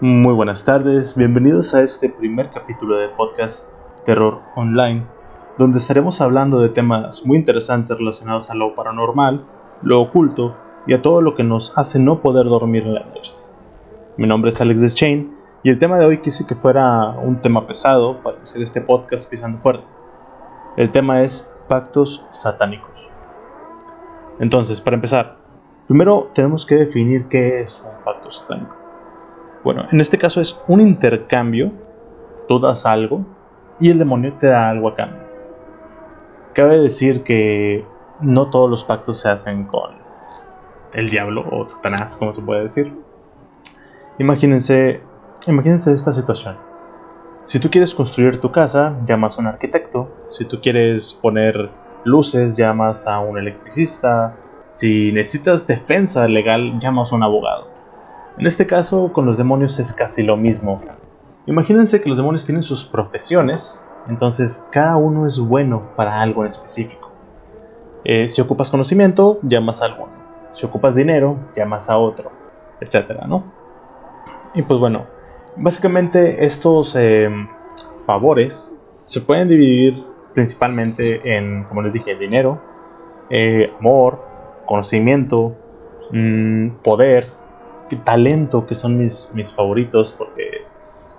Muy buenas tardes, bienvenidos a este primer capítulo de podcast Terror Online, donde estaremos hablando de temas muy interesantes relacionados a lo paranormal, lo oculto y a todo lo que nos hace no poder dormir en las noches. Mi nombre es Alex Deschain y el tema de hoy quise que fuera un tema pesado para hacer este podcast pisando fuerte. El tema es pactos satánicos. Entonces, para empezar, primero tenemos que definir qué es un pacto satánico. Bueno, en este caso es un intercambio, tú das algo y el demonio te da algo a cambio. Cabe decir que no todos los pactos se hacen con el diablo o Satanás, como se puede decir. Imagínense, imagínense esta situación. Si tú quieres construir tu casa, llamas a un arquitecto. Si tú quieres poner luces, llamas a un electricista. Si necesitas defensa legal, llamas a un abogado. En este caso, con los demonios es casi lo mismo. Imagínense que los demonios tienen sus profesiones, entonces cada uno es bueno para algo en específico. Eh, si ocupas conocimiento, llamas a alguno. Si ocupas dinero, llamas a otro, etcétera, ¿no? Y pues bueno, básicamente estos eh, favores se pueden dividir principalmente en, como les dije, dinero, eh, amor, conocimiento, mm, poder, talento, que son mis, mis favoritos, porque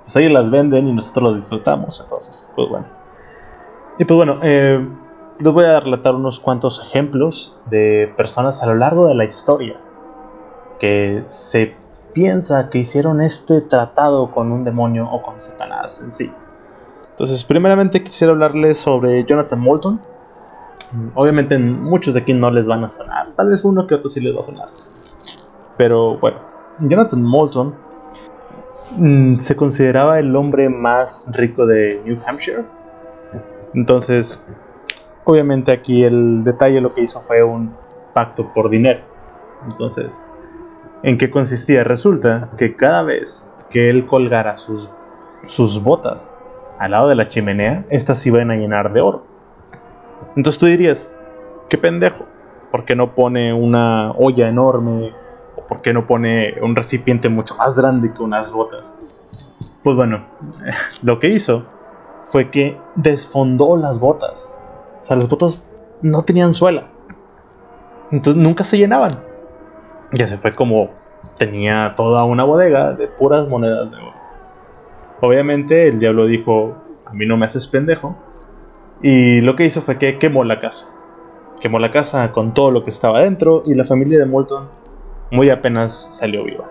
pues ahí las venden y nosotros los disfrutamos, entonces, pues bueno. Y pues bueno, eh, les voy a relatar unos cuantos ejemplos de personas a lo largo de la historia que se piensa que hicieron este tratado con un demonio o con Satanás en sí. Entonces, primeramente quisiera hablarles sobre Jonathan Moulton. Obviamente muchos de aquí no les van a sonar, tal vez uno que otro sí les va a sonar. Pero bueno, Jonathan Moulton mm, se consideraba el hombre más rico de New Hampshire. Entonces, obviamente aquí el detalle lo que hizo fue un pacto por dinero. Entonces, ¿en qué consistía? Resulta que cada vez que él colgara sus, sus botas al lado de la chimenea, estas iban a llenar de oro. Entonces tú dirías, qué pendejo, ¿por qué no pone una olla enorme ¿por qué no pone un recipiente mucho más grande que unas botas? Pues bueno, lo que hizo fue que desfondó las botas. O sea, las botas no tenían suela. Entonces nunca se llenaban. Ya se fue como tenía toda una bodega de puras monedas de oro. Obviamente el diablo dijo, a mí no me haces pendejo. Y lo que hizo fue que quemó la casa. Quemó la casa con todo lo que estaba dentro y la familia de Moulton muy apenas salió viva.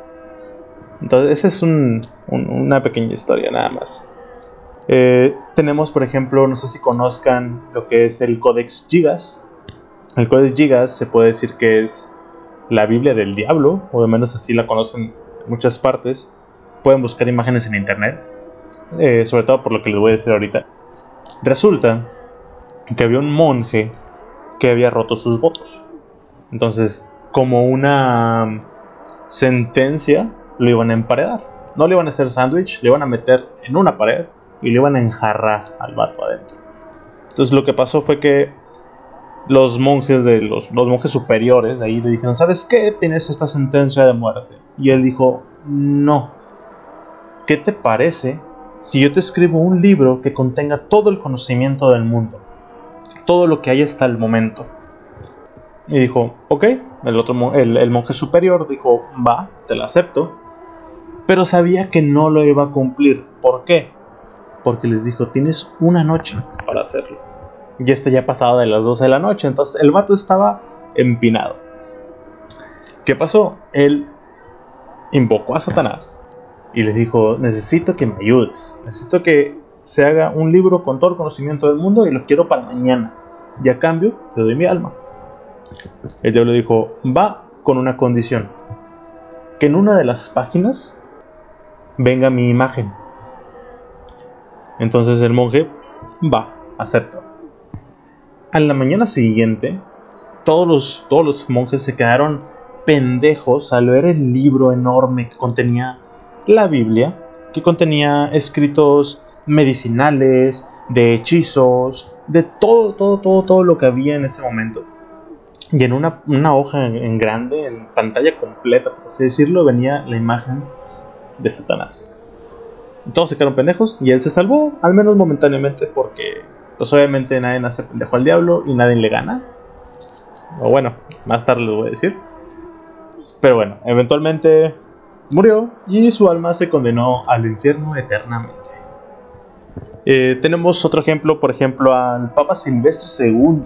Entonces, esa es una pequeña historia nada más. Eh, tenemos, por ejemplo, no sé si conozcan lo que es el Codex Gigas. El Codex Gigas se puede decir que es la Biblia del Diablo, o al menos así la conocen en muchas partes. Pueden buscar imágenes en internet, eh, sobre todo por lo que les voy a decir ahorita. Resulta que había un monje que había roto sus votos. Entonces, como una sentencia, lo iban a emparedar. No le iban a hacer sándwich, le iban a meter en una pared y le iban a enjarrar al vato adentro. Entonces lo que pasó fue que los monjes de los, los monjes superiores de ahí le dijeron, ¿sabes qué? Tienes esta sentencia de muerte. Y él dijo, no. ¿Qué te parece si yo te escribo un libro que contenga todo el conocimiento del mundo? Todo lo que hay hasta el momento. Y dijo, ok, el, otro, el, monje superior dijo, va, te lo acepto. Pero sabía que no lo iba a cumplir. ¿Por qué? Porque les dijo, tienes una noche para hacerlo. Y esto ya pasaba de las 12 de la noche, entonces el vato estaba empinado. ¿Qué pasó? Él invocó a Satanás y les dijo, necesito que me ayudes. Necesito que se haga un libro con todo el conocimiento del mundo y lo quiero para mañana. Y a cambio te doy mi alma. El diablo dijo, va con una condición, que en una de las páginas venga mi imagen. Entonces el monje va, acepta. A la mañana siguiente, todos los, todos los monjes se quedaron pendejos al ver el libro enorme que contenía la Biblia, que contenía escritos medicinales, de hechizos, de todo, todo, todo, todo lo que había en ese momento. Y en una, hoja en, grande, en pantalla completa, por así decirlo, venía la imagen de Satanás. Todos se quedaron pendejos y él se salvó, al menos momentáneamente, porque pues obviamente nadie nace pendejo al diablo y nadie le gana. O bueno, más tarde lo voy a decir. Pero bueno, eventualmente murió y su alma se condenó al infierno eternamente. Eh, tenemos otro ejemplo, por ejemplo, al Papa Silvestre II.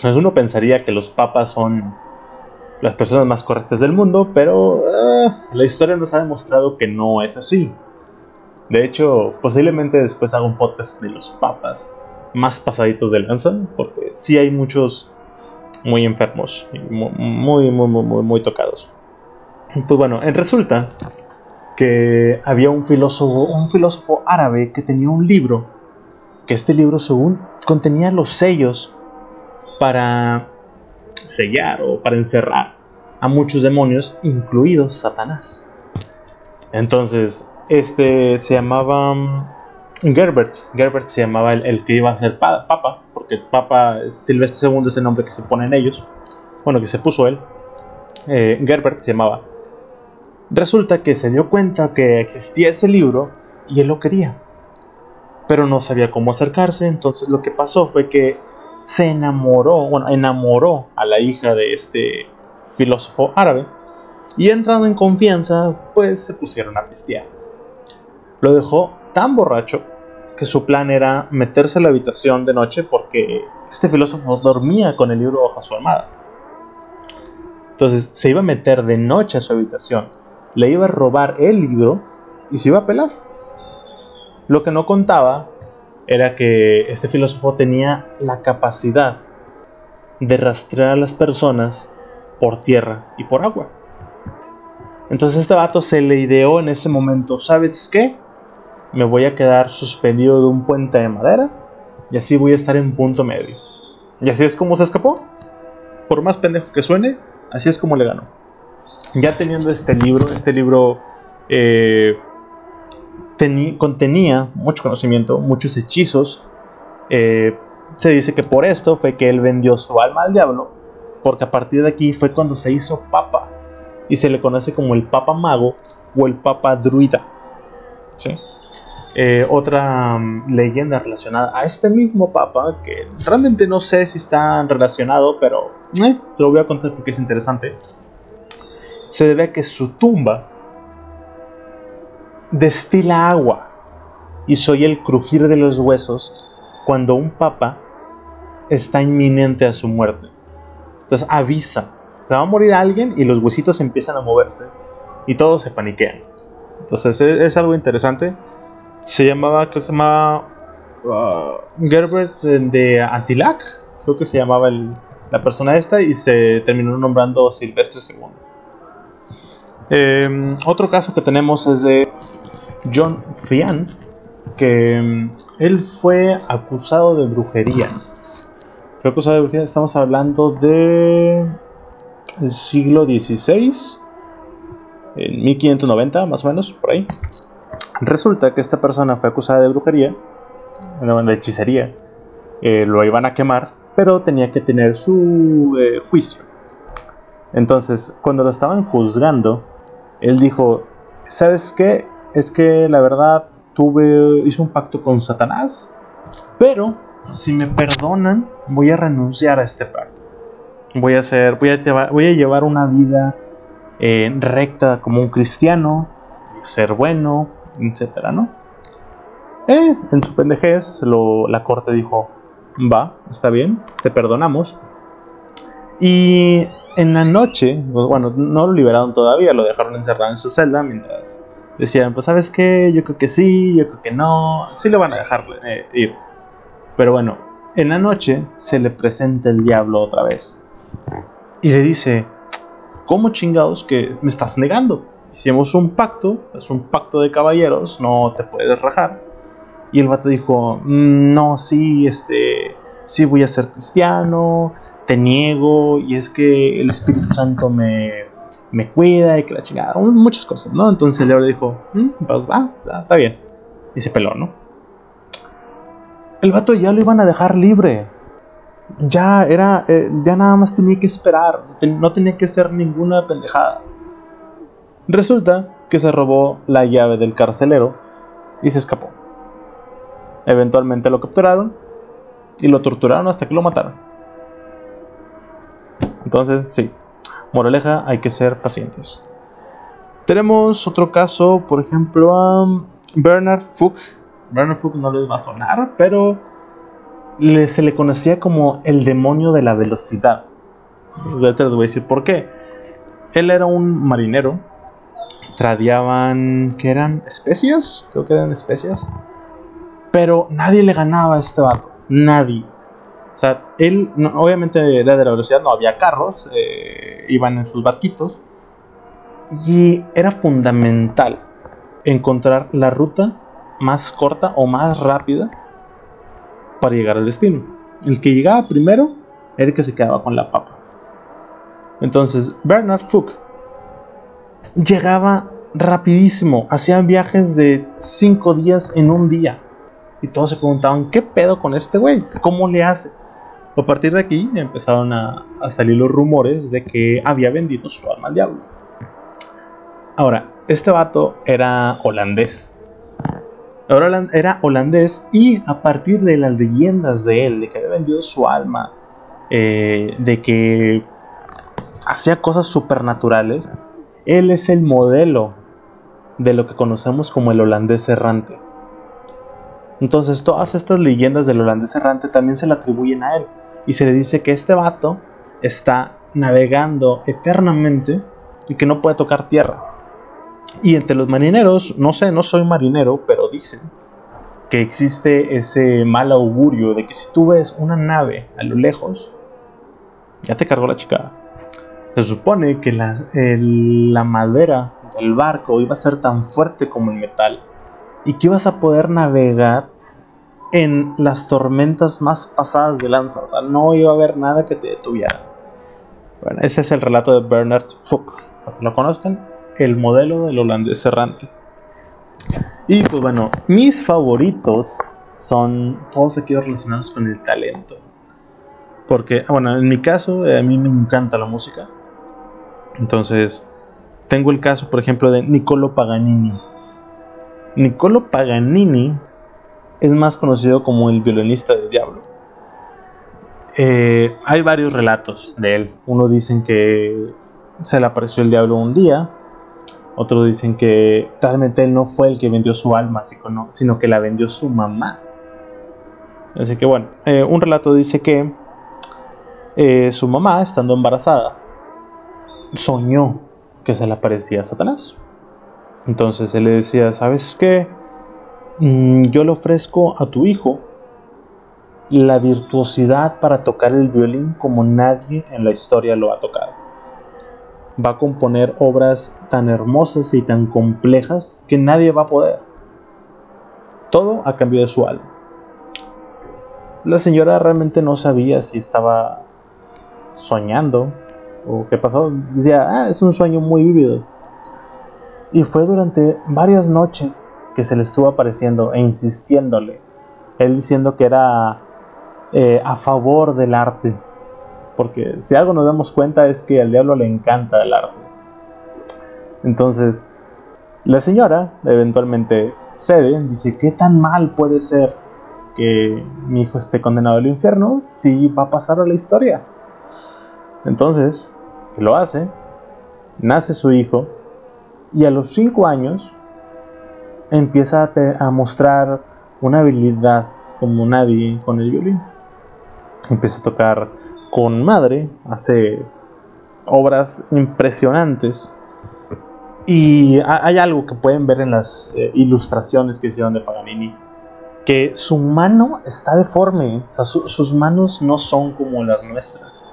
Pues uno pensaría que los papas son las personas más correctas del mundo, pero eh, la historia nos ha demostrado que no es así. De hecho, posiblemente después haga un podcast de los papas más pasaditos de lanza, porque sí hay muchos muy enfermos, muy, muy, muy, muy, muy tocados. Pues bueno, resulta que había un filósofo, un filósofo árabe que tenía un libro, que este libro según contenía los sellos para sellar o para encerrar a muchos demonios, incluidos Satanás. Entonces, este se llamaba mm, Gerbert. Gerbert se llamaba el, que iba a ser papa, porque papa Silvestre II es el nombre que se pone en ellos. Bueno, que se puso él. Eh, Gerbert se llamaba. Resulta que se dio cuenta que existía ese libro y él lo quería. Pero no sabía cómo acercarse, entonces lo que pasó fue que se enamoró, bueno, enamoró a la hija de este filósofo árabe y entrando en confianza, pues se pusieron a pistear. Lo dejó tan borracho que su plan era meterse a la habitación de noche porque este filósofo dormía con el libro bajo su almohada. Entonces se iba a meter de noche a su habitación, le iba a robar el libro y se iba a pelar. Lo que no contaba era que este filósofo tenía la capacidad de rastrear a las personas por tierra y por agua. Entonces este vato se le ideó en ese momento, ¿sabes qué? Me voy a quedar suspendido de un puente de madera y así voy a estar en punto medio. Y así es como se escapó. Por más pendejo que suene, así es como le ganó. Ya teniendo este libro, este libro eh, contenía mucho conocimiento, muchos hechizos. Eh, se dice que por esto fue que él vendió su alma al diablo, porque a partir de aquí fue cuando se hizo papa y se le conoce como el papa mago o el papa druida. Eh, otra mm, leyenda relacionada a este mismo papa, que realmente no sé si está relacionado, pero eh, te lo voy a contar porque es interesante, se debe a que su tumba destila agua y soy el crujir de los huesos cuando un papa está inminente a su muerte. Entonces avisa, se va a morir alguien y los huesitos empiezan a moverse y todos se paniquean. Entonces es, algo interesante. Se llamaba, creo se llamaba uh, Gerbert de Antilac, creo que se llamaba la persona esta y se terminó nombrando Silvestre II. Em, otro caso que tenemos es de John Fian, que mm, él fue acusado de brujería. Fue acusado de brujería, estamos hablando de siglo XVI, en 1590 más o menos, por ahí. Resulta que esta persona fue acusada de brujería, de hechicería, eh, lo iban a quemar, pero tenía que tener su eh, juicio. Entonces, cuando lo estaban juzgando, él dijo, ¿sabes qué? Es que la verdad tuve, hice un pacto con Satanás, pero si me perdonan, voy a renunciar a este pacto. Voy a hacer, voy a llevar, una vida eh, recta como un cristiano, ser bueno, etcétera, ¿no? Eh, en su pendejez, la corte dijo, va, está bien, te perdonamos. Y en la noche, bueno, no lo liberaron todavía, lo dejaron encerrado en su celda mientras decían, pues sabes qué, yo creo que sí, yo creo que no, sí lo van a dejar eh, ir. Pero bueno, en la noche se le presenta el diablo otra vez. Y le dice, ¿cómo chingados que me estás negando? Hicimos un pacto, es un pacto de caballeros, no te puedes rajar. Y el vato dijo, mm, no, sí, este, sí voy a ser cristiano, te niego, y es que el Espíritu Santo me, me cuida y que la chingada, muchas cosas, ¿no? Entonces el le dijo, mm, pues va, está bien. Y se peló, ¿no? El vato ya lo iban a dejar libre. Ya era, eh, ya nada más tenía que esperar, no tenía que hacer ninguna pendejada. Resulta que se robó la llave del carcelero y se escapó. Eventualmente lo capturaron y lo torturaron hasta que lo mataron. Entonces, sí, moraleja, hay que ser pacientes. Tenemos otro caso, por ejemplo, a Bernard Fuchs. Bernard Fuchs no les va a sonar, pero se le conocía como el demonio de la velocidad. Te voy a decir por qué. Él era un marinero. Tradiaban, ¿qué eran? ¿Especias? Creo que eran especias. Pero nadie le ganaba a este vato. Nadie. O sea, él, obviamente era de la velocidad, no había carros, eh, iban en sus barquitos. Y era fundamental encontrar la ruta más corta o más rápida para llegar al destino. El que llegaba primero era el que se quedaba con la papa. Entonces, Bernard Fuchs llegaba rapidísimo, hacía viajes de 5 días en un día. Y todos se preguntaban, ¿qué pedo con este güey? ¿Cómo le hace? A partir de aquí empezaron a, salir los rumores de que había vendido su alma al diablo. Ahora, este vato era holandés. Era holandés y a partir de las leyendas de él, de que había vendido su alma, eh, de que hacía cosas supernaturales, él es el modelo de lo que conocemos como el holandés errante. Entonces todas estas leyendas del holandés errante también se le atribuyen a él y se le dice que este vato está navegando eternamente y que no puede tocar tierra. Y entre los marineros, no sé, no soy marinero, pero dicen que existe ese mal augurio de que si tú ves una nave a lo lejos, ya te cargó la chica. Se supone que la, la madera del barco iba a ser tan fuerte como el metal y que ibas a poder navegar en las tormentas más pasadas de lanza. O sea, no iba a haber nada que te detuviera. Bueno, ese es el relato de Bernard Fuchs. Para que lo conozcan, el modelo del holandés errante. Y pues bueno, mis favoritos son todos aquellos relacionados con el talento. Porque, bueno, en mi caso, eh, a mí me encanta la música. Entonces, tengo el caso, por ejemplo, de Niccolo Paganini. Niccolo Paganini es más conocido como el violinista del diablo. Eh, hay varios relatos de él. Uno dicen que se le apareció el diablo un día. Otros dicen que realmente él no fue el que vendió su alma, sino que la vendió su mamá. Así que bueno, eh, un relato dice que eh, su mamá, estando embarazada, soñó que se le aparecía Satanás. Entonces él le decía, ¿sabes qué? Mm, yo le ofrezco a tu hijo la virtuosidad para tocar el violín como nadie en la historia lo ha tocado. Va a componer obras tan hermosas y tan complejas que nadie va a poder. Todo a cambio de su alma. La señora realmente no sabía si estaba soñando o qué pasó. Decía, ah, es un sueño muy vívido. Y fue durante varias noches que se le estuvo apareciendo e insistiéndole. Él diciendo que era eh, a favor del arte. Porque si algo nos damos cuenta es que al diablo le encanta el arte. Entonces, la señora eventualmente cede, dice, ¿qué tan mal puede ser que mi hijo esté condenado al infierno si va a pasar a la historia? Entonces, que lo hace, nace su hijo y a los 5 años empieza a, mostrar una habilidad como nadie con el violín. Empieza a tocar con madre, hace obras impresionantes. Y hay algo que pueden ver en las eh, ilustraciones que hicieron de Paganini, que su mano está deforme, sus manos no son como las nuestras.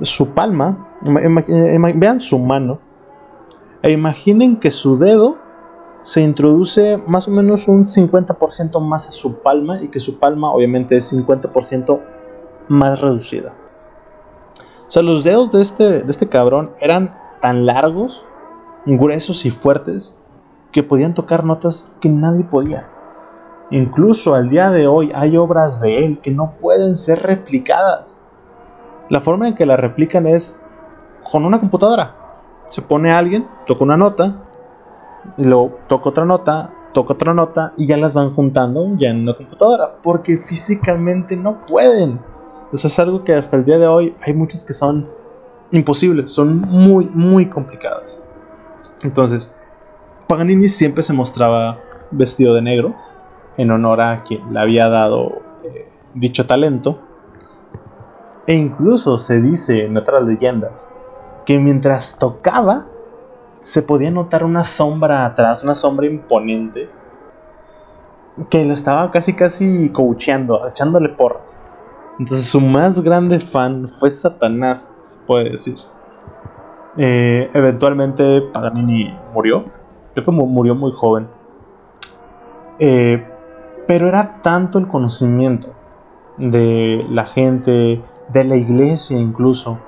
Su palma, vean su mano, e imaginen que su dedo se introduce más o menos un 50% más a su palma y que su palma obviamente es 50% más reducida. O sea, los dedos de este, de este cabrón eran tan largos, gruesos y fuertes que podían tocar notas que nadie podía. Incluso al día de hoy hay obras de él que no pueden ser replicadas. La forma en que la replican es con una computadora. Se pone alguien, toca una nota, Y luego toca otra nota, toca otra nota y ya las van juntando ya en una computadora. Porque físicamente no pueden. Eso es algo que hasta el día de hoy hay muchas que son imposibles, son muy, muy complicadas. Entonces, Paganini siempre se mostraba vestido de negro en honor a quien le había dado eh, dicho talento. E incluso se dice en otras leyendas que mientras tocaba se podía notar una sombra atrás, una sombra imponente, que lo estaba casi casi coacheando, echándole porras. Entonces su más grande fan fue Satanás, se puede decir. Eh, eventualmente Paganini murió, creo que murió muy joven. Eh, pero era tanto el conocimiento de la gente, de la iglesia incluso,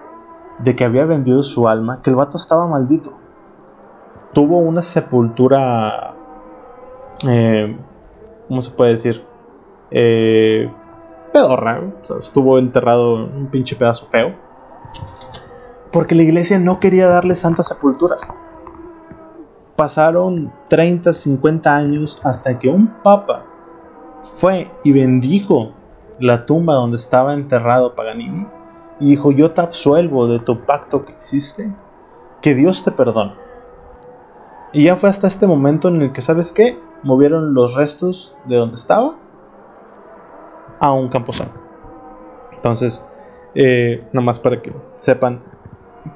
de que había vendido su alma, que el vato estaba maldito. Tuvo una sepultura, eh, ¿cómo se puede decir? Eh, pedorra, estuvo enterrado en un pinche pedazo feo. Porque la iglesia no quería darle santa sepultura. Pasaron 30, 50 años hasta que un papa fue y bendijo la tumba donde estaba enterrado Paganini y dijo, yo te absuelvo de tu pacto que hiciste, que Dios te perdone. Y ya fue hasta este momento en el que, ¿sabes qué? Movieron los restos de donde estaba a un camposanto. Entonces, eh, más para que sepan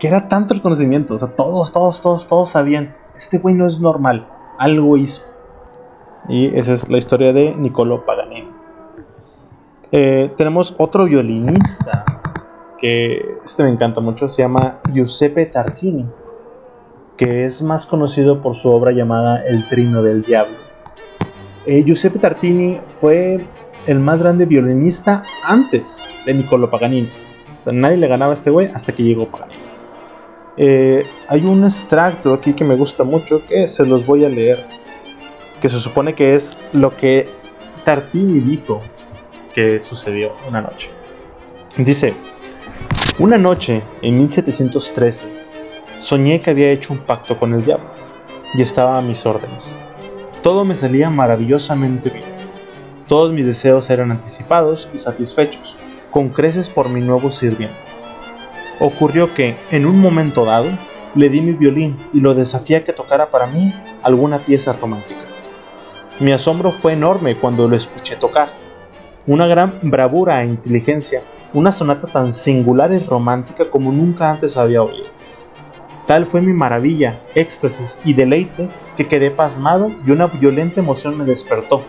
que era tanto el conocimiento, o sea, todos, todos, todos, todos sabían, este güey no es normal, algo hizo. Y esa es la historia de Niccolo Paganini. Eh, tenemos otro violinista que este me encanta mucho, se llama Giuseppe Tartini, que es más conocido por su obra llamada El Trino del Diablo. Eh, Giuseppe Tartini fue el más grande violinista antes de Niccolo Paganini. O sea, nadie le ganaba a este güey hasta que llegó Paganini. Eh, hay un extracto aquí que me gusta mucho que se los voy a leer. Que se supone que es lo que Tartini dijo que sucedió una noche. Dice, una noche, en 1713, soñé que había hecho un pacto con el diablo y estaba a mis órdenes. Todo me salía maravillosamente bien. Todos mis deseos eran anticipados y satisfechos, con creces por mi nuevo sirviente. Ocurrió que, en un momento dado, le di mi violín y lo desafié a que tocara para mí alguna pieza romántica. Mi asombro fue enorme cuando lo escuché tocar. Una gran bravura e inteligencia una sonata tan singular y romántica como nunca antes había oído. Tal fue mi maravilla, éxtasis y deleite que quedé pasmado y una violenta emoción me despertó.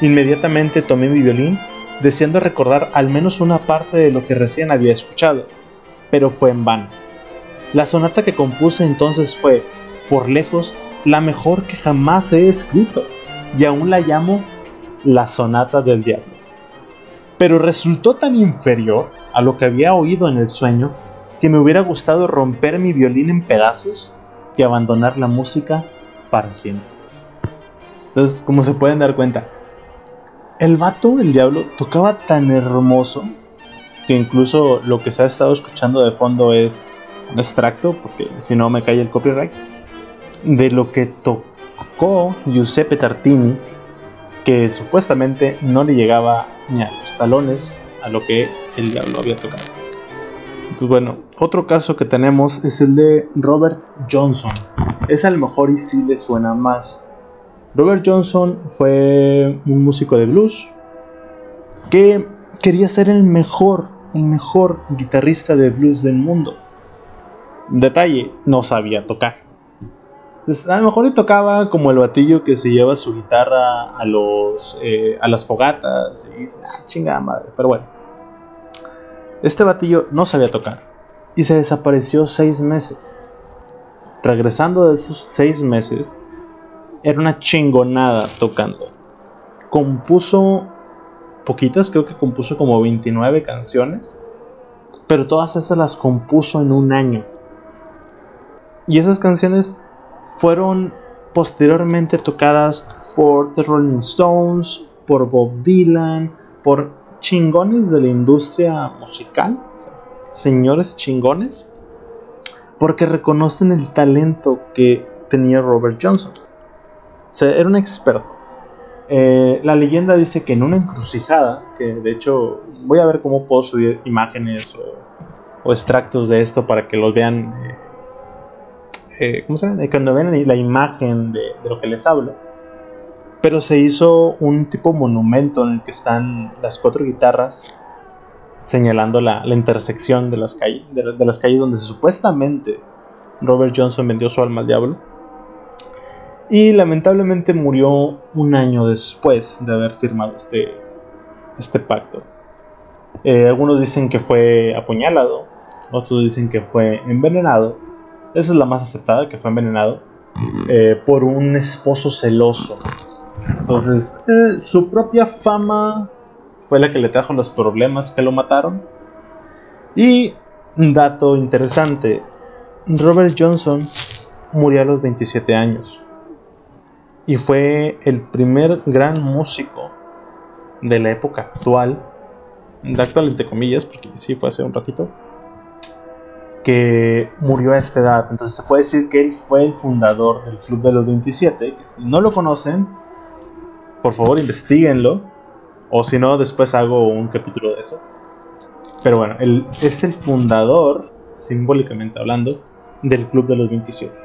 Inmediatamente tomé mi violín, deseando recordar al menos una parte de lo que recién había escuchado, pero fue en vano. La sonata que compuse entonces fue, por lejos, la mejor que jamás he escrito, y aún la llamo la sonata del diablo pero resultó tan inferior a lo que había oído en el sueño que me hubiera gustado romper mi violín en pedazos y abandonar la música para siempre. Entonces, como se pueden dar cuenta, el vato, el diablo, tocaba tan hermoso que incluso lo que se ha estado escuchando de fondo es un extracto, porque si no me cae el copyright, de lo que tocó Giuseppe Tartini, que supuestamente no le llegaba ni a los talones a lo que el diablo había tocado. Pues bueno, otro caso que tenemos es el de Robert Johnson. Es a lo mejor y si le suena más. Robert Johnson fue un músico de blues que quería ser el mejor, el mejor guitarrista de blues del mundo. Detalle, no sabía tocar. Pues, a lo mejor le tocaba como el batillo que se lleva su guitarra a los eh, a las fogatas y dice, ah, chingada madre. Pero bueno, este batillo no sabía tocar y se desapareció seis meses. Regresando de esos seis meses, era una chingonada tocando. Compuso poquitas, creo que compuso como 29 canciones, pero todas esas las compuso en un año. Y esas canciones fueron posteriormente tocadas por The Rolling Stones, por Bob Dylan, por chingones de la industria musical, señores chingones, porque reconocen el talento que tenía Robert Johnson. Era un experto. Eh, la leyenda dice que en una encrucijada, que de hecho voy a ver cómo puedo subir imágenes o, extractos de esto para que los vean, eh, eh, ¿cómo se llama? Cuando vean la imagen de, lo que les hablo. Pero se hizo un tipo monumento en el que están las cuatro guitarras señalando la, intersección de las, calles, de las calles donde supuestamente Robert Johnson vendió su alma al diablo y lamentablemente murió un año después de haber firmado este, este pacto. Eh, algunos dicen que fue apuñalado, otros dicen que fue envenenado. Esa es la más aceptada, que fue envenenado eh, por un esposo celoso. Entonces, eh, su propia fama fue la que le trajo los problemas que lo mataron. Y un dato interesante, Robert Johnson murió a los 27 años y fue el primer gran músico de la época actual, de actual entre comillas, porque sí fue hace un ratito, que murió a esta edad. Entonces se puede decir que él fue el fundador del Club de los 27, que si no lo conocen, por favor investiguenlo, o si no, después hago un capítulo de eso. Pero bueno, él es el fundador, simbólicamente hablando, del Club de los 27.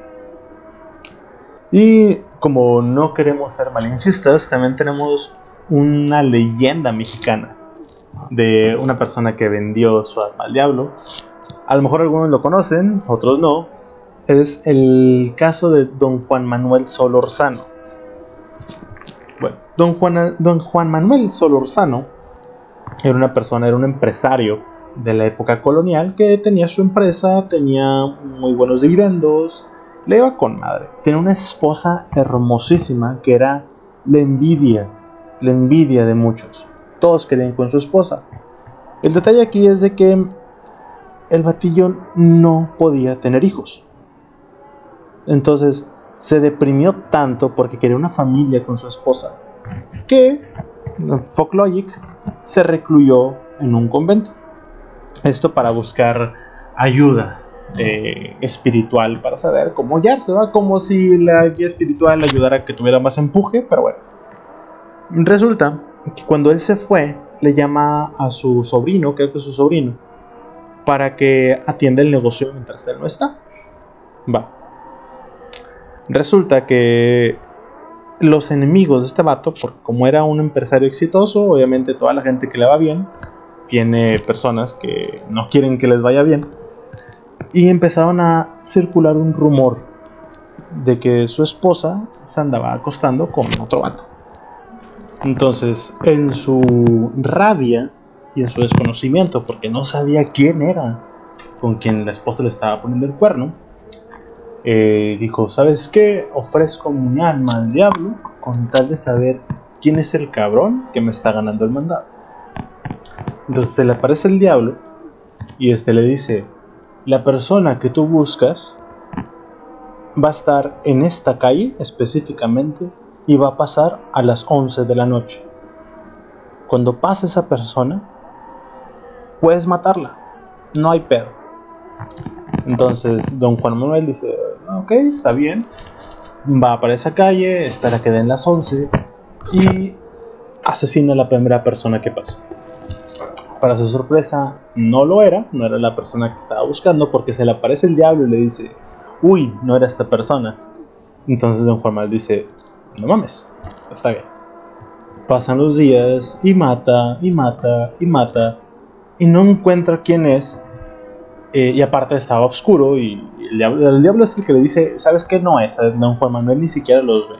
Y como no queremos ser malinchistas, también tenemos una leyenda mexicana de una persona que vendió su alma al diablo. A lo mejor algunos lo conocen, otros no. Es el caso de don Juan Manuel Solorzano. Bueno, don Juan, Manuel Solorzano era una persona, era un empresario de la época colonial que tenía su empresa, tenía muy buenos dividendos, le iba con madre. Tenía una esposa hermosísima que era la envidia, la envidia de muchos. Todos querían con su esposa. El detalle aquí es de que el batillo no podía tener hijos. Entonces se deprimió tanto porque quería una familia con su esposa que Folklogic se recluyó en un convento. Esto para buscar ayuda eh, espiritual para saber cómo se va como si la guía espiritual le ayudara a que tuviera más empuje, pero bueno. Resulta que cuando él se fue, le llama a su sobrino, creo que es su sobrino, para que atienda el negocio mientras él no está. Va. Resulta que los enemigos de este vato, porque como era un empresario exitoso, obviamente toda la gente que le va bien, tiene personas que no quieren que les vaya bien y empezaron a circular un rumor de que su esposa se andaba acostando con otro vato. Entonces, en su rabia y en su desconocimiento, porque no sabía quién era con quien la esposa le estaba poniendo el cuerno, eh, dijo, ¿sabes qué? Ofrezco mi alma al diablo con tal de saber quién es el cabrón que me está ganando el mandado. Entonces se le aparece el diablo y este le dice, la persona que tú buscas va a estar en esta calle específicamente y va a pasar a las 11 de la noche. Cuando pase esa persona, puedes matarla. No hay pedo. Entonces, don Juan Manuel dice, ok, está bien. Va para esa calle, espera que den las 11 y asesina a la primera persona que pasa. Para su sorpresa, no lo era, no era la persona que estaba buscando, porque se le aparece el diablo y le dice, uy, no era esta persona. Entonces don Juan Manuel dice, no mames, está bien. Pasan los días y mata, y mata, y mata, y no encuentra quién es. Eh, y aparte estaba oscuro y el diablo, es el que le dice, ¿sabes qué? No es, don Juan Manuel ni siquiera los ve.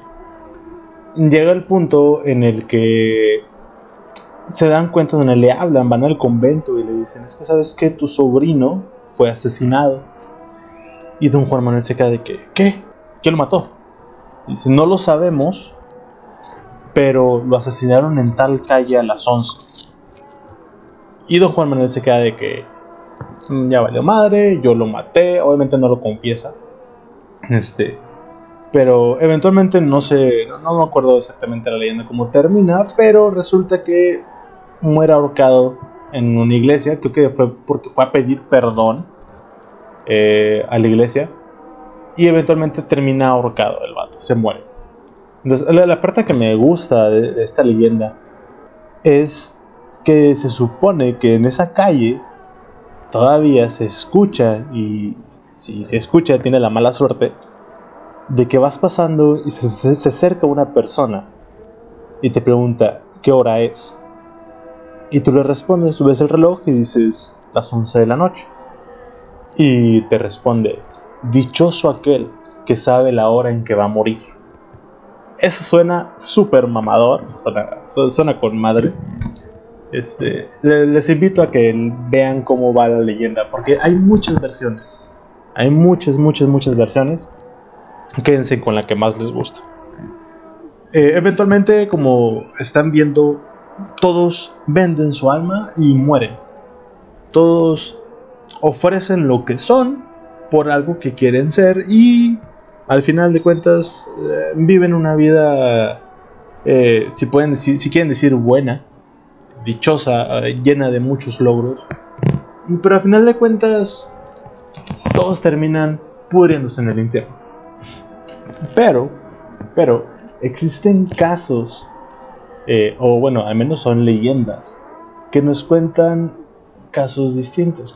Llega el punto en el que se dan cuenta donde le hablan, van al convento y le dicen, es que sabes que tu sobrino fue asesinado. Y don Juan Manuel se queda de que, ¿qué? ¿Quién lo mató? Dice, no lo sabemos, pero lo asesinaron en tal calle a las 11. Y don Juan Manuel se queda de que, ya valió madre, yo lo maté, obviamente no lo confiesa. Este, pero eventualmente no sé, no, no, me acuerdo exactamente la leyenda cómo termina, pero resulta que muere ahorcado en una iglesia, creo que fue porque fue a pedir perdón eh, a la iglesia. y eventualmente termina ahorcado el vato, se muere. Entonces, la, parte que me gusta de, esta leyenda es que se supone que en esa calle todavía se escucha y si se escucha tiene la mala suerte de que vas pasando y se, se, acerca una persona y te pregunta qué hora es. Y tú le respondes, tú ves el reloj y dices las 11 de la noche. Y te responde, dichoso aquel que sabe la hora en que va a morir. Eso suena súper mamador, suena, con madre. Este, les invito a que vean cómo va la leyenda, porque hay muchas versiones. Hay muchas, muchas, muchas versiones. Quédense con la que más les gusta. Eh, eventualmente, como están viendo, todos venden su alma y mueren. Todos ofrecen lo que son por algo que quieren ser y al final de cuentas eh, viven una vida, eh, si, pueden decir, si quieren decir buena, dichosa, eh, llena de muchos logros. Pero al final de cuentas todos terminan pudriéndose en el infierno. Pero, pero, existen casos, o bueno, al menos son leyendas, que nos cuentan casos distintos,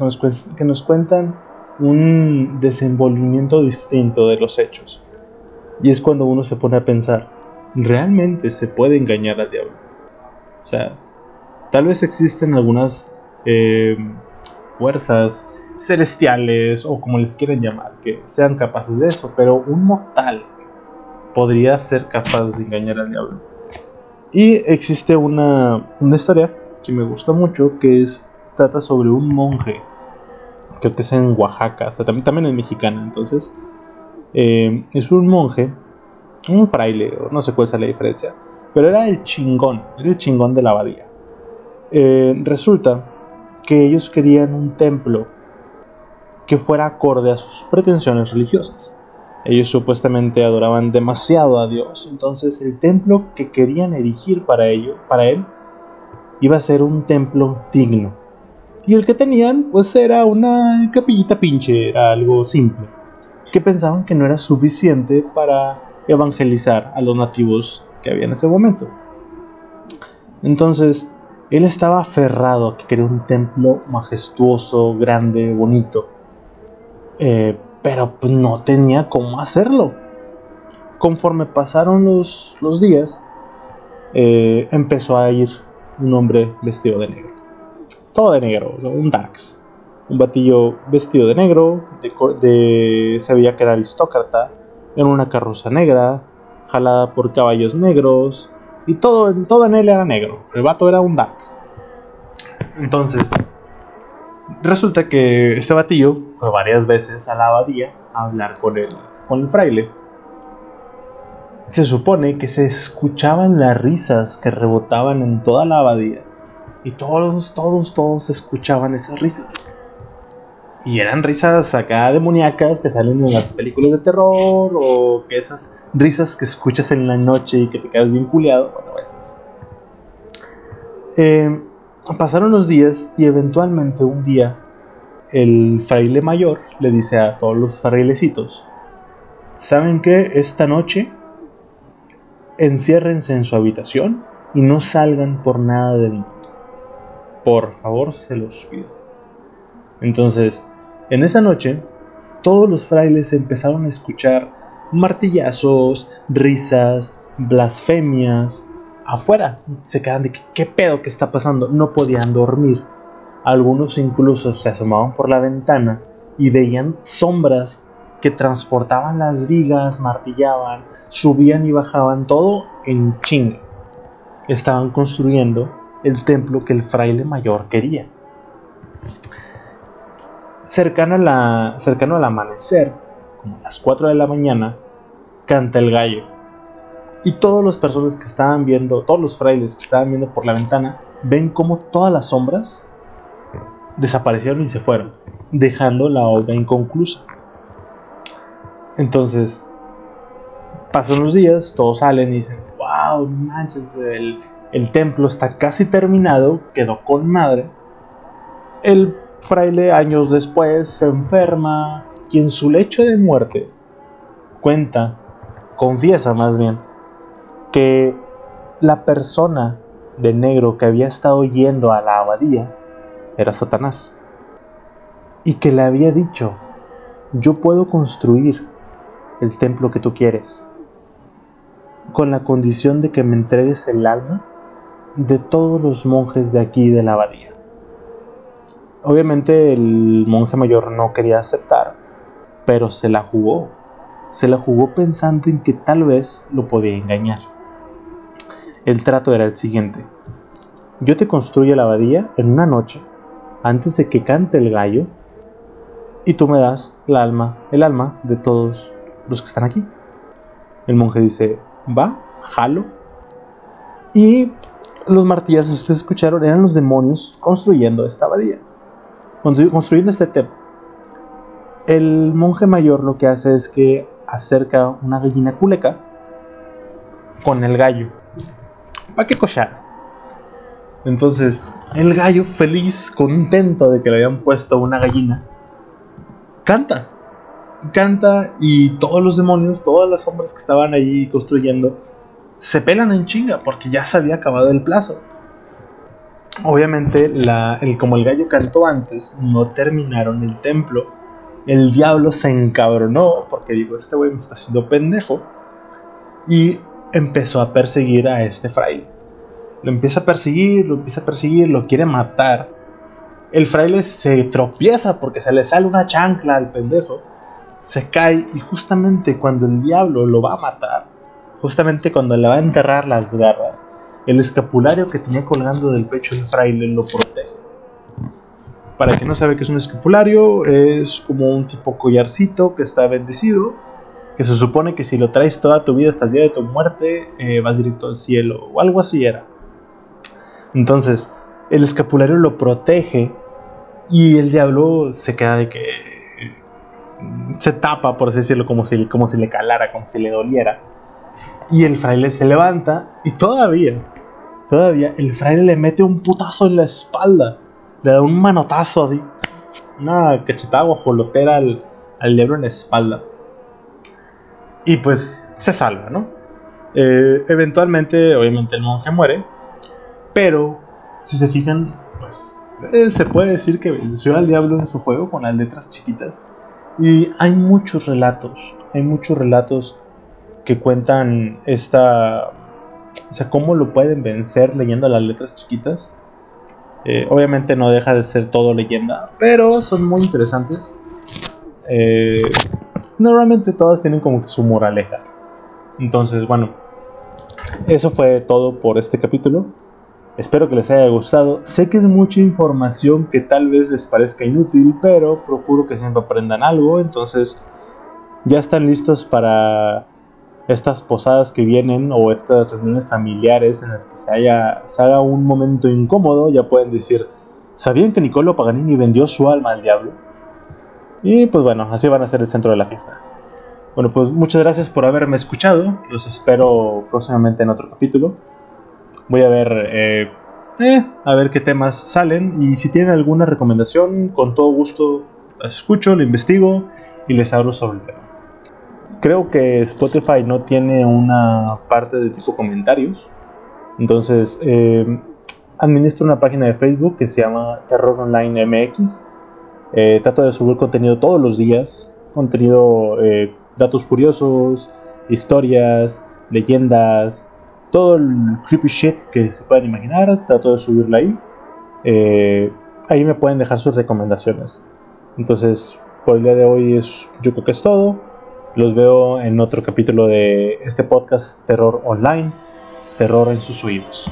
que nos cuentan un desenvolvimiento distinto de los hechos. Y es cuando uno se pone a pensar, ¿realmente se puede engañar al diablo? O sea, tal vez existen algunas eh, fuerzas celestiales o como les quieran llamar, que sean capaces de eso, pero un mortal podría ser capaz de engañar al diablo. Y existe una, historia que me gusta mucho, que es, trata sobre un monje creo que es en Oaxaca, o sea, también, también es mexicana, entonces eh, es un monje, un fraile, no sé cuál es la diferencia, pero era el chingón, era el chingón de la abadía. Eh, resulta que ellos querían un templo que fuera acorde a sus pretensiones religiosas. Ellos supuestamente adoraban demasiado a Dios, entonces el templo que querían erigir para ello, para él, iba a ser un templo digno, y el que tenían, pues era una capillita pinche, era algo simple, que pensaban que no era suficiente para evangelizar a los nativos que había en ese momento. Entonces, él estaba aferrado a que quería un templo majestuoso, grande, bonito, eh, pero pues no tenía cómo hacerlo. Conforme pasaron los, días, eh, empezó a ir un hombre vestido de negro todo de negro, un Darks. Un batillo vestido de negro, de, se veía que era aristócrata, en una carroza negra, jalada por caballos negros, y todo, todo en él era negro. El vato era un Dark. Entonces, resulta que este batillo fue varias veces a la abadía a hablar con el, con el fraile. Se supone que se escuchaban las risas que rebotaban en toda la abadía y todos, todos, todos escuchaban esas risas. Y eran risas acá demoníacas que salen en las películas de terror o que esas risas que escuchas en la noche y que te quedas bien culeado. Bueno, esas. Eh, pasaron los días y eventualmente un día el fraile mayor le dice a todos los frailecitos, ¿saben qué? Esta noche enciérrense en su habitación y no salgan por nada del mundo. Por favor, se los pido. Entonces, en esa noche, todos los frailes empezaron a escuchar martillazos, risas, blasfemias. Afuera se quedan de qué pedo que está pasando. No podían dormir. Algunos incluso se asomaban por la ventana y veían sombras que transportaban las vigas, martillaban, subían y bajaban todo en chinga. Estaban construyendo el templo que el fraile mayor quería. Cercano, cercano al amanecer, como a las 4 de la mañana, canta el gallo. Y todas las personas que estaban viendo, todos los frailes que estaban viendo por la ventana, ven como todas las sombras desaparecieron y se fueron, dejando la obra inconclusa. Entonces, pasan los días, todos salen y dicen, wow, manches, el, el templo está casi terminado, quedó con madre. El fraile años después se enferma y en su lecho de muerte cuenta, confiesa más bien, que la persona de negro que había estado yendo a la abadía era Satanás. Y que le había dicho, yo puedo construir el templo que tú quieres, con la condición de que me entregues el alma de todos los monjes de aquí de la abadía. Obviamente el monje mayor no quería aceptar, pero se la jugó. Se la jugó pensando en que tal vez lo podía engañar. El trato era el siguiente. Yo te construyo la abadía en una noche, antes de que cante el gallo, y tú me das el alma, el alma de todos los que están aquí. El monje dice, va, jalo. Y los martillazos que se escucharon eran los demonios construyendo esta abadía. Construyendo este templo. El monje mayor lo que hace es que acerca una gallina culeca con el gallo. ¿Para qué cochar? Entonces, el gallo feliz, contento de que le habían puesto una gallina, canta. Canta y todos los demonios, todas las sombras que estaban allí construyendo, se pelan en chinga porque ya se había acabado el plazo. Obviamente, el, como el gallo cantó antes, no terminaron el templo. El diablo se encabronó porque digo, este güey me está haciendo pendejo. Y empezó a perseguir a este fraile. Lo empieza a perseguir, lo empieza a perseguir, lo quiere matar. El fraile se tropieza porque se le sale una chancla al pendejo. Se cae y justamente cuando el diablo lo va a matar, justamente cuando le va a enterrar las garras, el escapulario que tenía colgando del pecho del fraile lo protege. Para quien no sabe qué es un escapulario, es como un tipo collarcito que está bendecido, que se supone que si lo traes toda tu vida hasta el día de tu muerte, eh, vas directo al cielo, o algo así era. Entonces, el escapulario lo protege y el diablo se queda de que se tapa, por así decirlo, como si, como si le calara, como si le doliera. Y el fraile se levanta y todavía, todavía el fraile le mete un putazo en la espalda. Le da un manotazo así. Una cachetada guajolotera al, al diablo en la espalda. Y pues se salva, ¿no? Eh, eventualmente, obviamente el monje muere. Pero, si se fijan, pues se puede decir que venció al diablo en su juego con las letras chiquitas. Y hay muchos relatos, hay muchos relatos que cuentan esta... O sea, cómo lo pueden vencer leyendo las letras chiquitas. Eh, obviamente no deja de ser todo leyenda, pero son muy interesantes. Eh, normalmente todas tienen como que su moraleja. Entonces, bueno, eso fue todo por este capítulo. Espero que les haya gustado. Sé que es mucha información que tal vez les parezca inútil, pero procuro que siempre aprendan algo. Entonces, ya están listos para estas posadas que vienen o estas reuniones familiares en las que se, haya, se haga un momento incómodo. Ya pueden decir, ¿sabían que Niccolo Paganini vendió su alma al diablo? Y pues bueno, así van a ser el centro de la fiesta. Bueno, pues muchas gracias por haberme escuchado. Los espero próximamente en otro capítulo. Voy a ver, eh, eh, a ver qué temas salen y si tienen alguna recomendación, con todo gusto las escucho, lo investigo y les hablo sobre el tema. Creo que Spotify no tiene una parte de tipo comentarios, entonces eh, administro una página de Facebook que se llama Terror Online MX. trato de subir contenido todos los días, contenido, datos curiosos, historias, leyendas, todo el creepy shit que se puedan imaginar, trato de subirla ahí. Eh, ahí me pueden dejar sus recomendaciones. Entonces, por el día de hoy es, yo creo que es todo. Los veo en otro capítulo de este podcast Terror Online, Terror en sus oídos.